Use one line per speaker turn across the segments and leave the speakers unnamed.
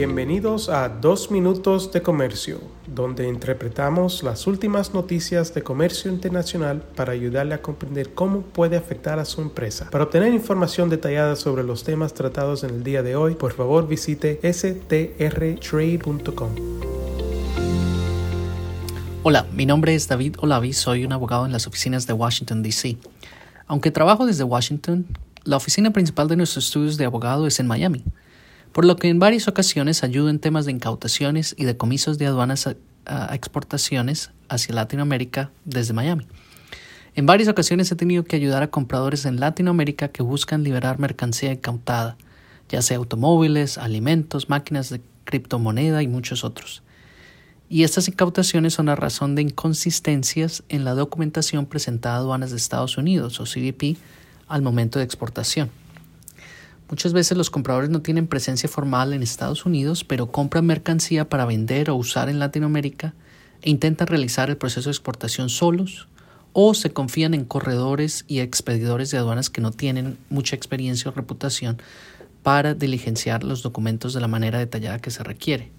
Bienvenidos a Dos Minutos de Comercio, donde interpretamos las últimas noticias de comercio internacional para ayudarle a comprender cómo puede afectar a su empresa. Para obtener información detallada sobre los temas tratados en el día de hoy, por favor visite strtrade.com.
Hola, mi nombre es David Olavi, soy un abogado en las oficinas de Washington, D.C. Aunque trabajo desde Washington, la oficina principal de nuestros estudios de abogado es en Miami por lo que en varias ocasiones ayudo en temas de incautaciones y decomisos de aduanas a, exportaciones hacia Latinoamérica desde Miami. En varias ocasiones he tenido que ayudar a compradores en Latinoamérica que buscan liberar mercancía incautada, ya sea automóviles, alimentos, máquinas de criptomoneda y muchos otros. Y estas incautaciones son a razón de inconsistencias en la documentación presentada a aduanas de Estados Unidos o CBP al momento de exportación. Muchas veces los compradores no tienen presencia formal en Estados Unidos, pero compran mercancía para vender o usar en Latinoamérica e intentan realizar el proceso de exportación solos o se confían en corredores y expedidores de aduanas que no tienen mucha experiencia o reputación para diligenciar los documentos de la manera detallada que se requiere.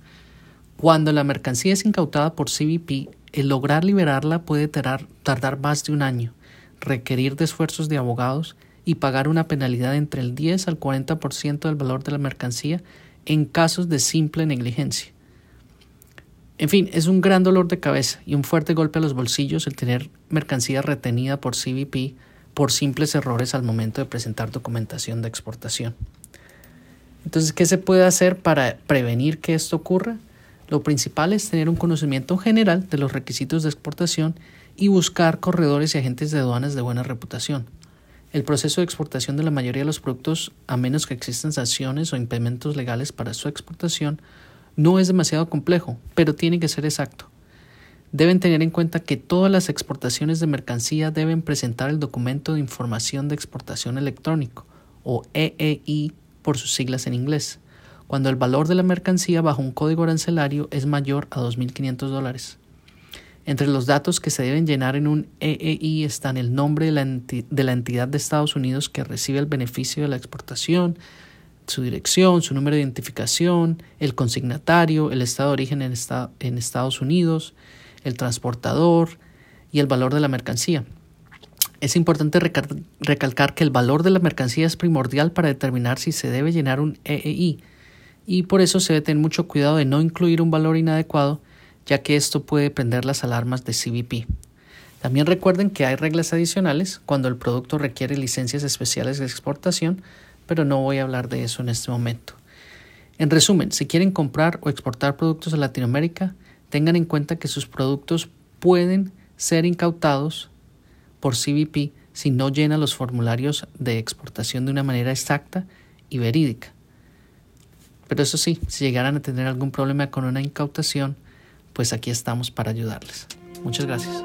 Cuando la mercancía es incautada por CBP, el lograr liberarla puede tardar más de un año, requerir de esfuerzos de abogados y pagar una penalidad entre el 10 al 40% del valor de la mercancía en casos de simple negligencia. En fin, es un gran dolor de cabeza y un fuerte golpe a los bolsillos el tener mercancía retenida por CBP por simples errores al momento de presentar documentación de exportación. Entonces, ¿qué se puede hacer para prevenir que esto ocurra? Lo principal es tener un conocimiento general de los requisitos de exportación y buscar corredores y agentes de aduanas de buena reputación. El proceso de exportación de la mayoría de los productos, a menos que existan sanciones o impedimentos legales para su exportación, no es demasiado complejo, pero tiene que ser exacto. Deben tener en cuenta que todas las exportaciones de mercancía deben presentar el documento de información de exportación electrónico, o EEI por sus siglas en inglés, cuando el valor de la mercancía bajo un código arancelario es mayor a 2.500 dólares. Entre los datos que se deben llenar en un EEI están el nombre de la, entidad de Estados Unidos que recibe el beneficio de la exportación, su dirección, su número de identificación, el consignatario, el estado de origen en, Estados Unidos, el transportador y el valor de la mercancía. Es importante recalcar que el valor de la mercancía es primordial para determinar si se debe llenar un EEI y por eso se debe tener mucho cuidado de no incluir un valor inadecuado ya que esto puede prender las alarmas de CBP. También recuerden que hay reglas adicionales cuando el producto requiere licencias especiales de exportación, pero no voy a hablar de eso en este momento. En resumen, si quieren comprar o exportar productos a Latinoamérica, tengan en cuenta que sus productos pueden ser incautados por CBP si no llenan los formularios de exportación de una manera exacta y verídica. Pero eso sí, si llegaran a tener algún problema con una incautación, pues aquí estamos para ayudarles. Muchas gracias.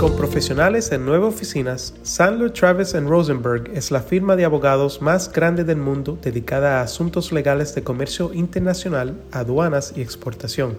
Con profesionales en nueve oficinas, Sandler Travis Rosenberg es la firma de abogados más grande del mundo dedicada a asuntos legales de comercio internacional, aduanas y exportación.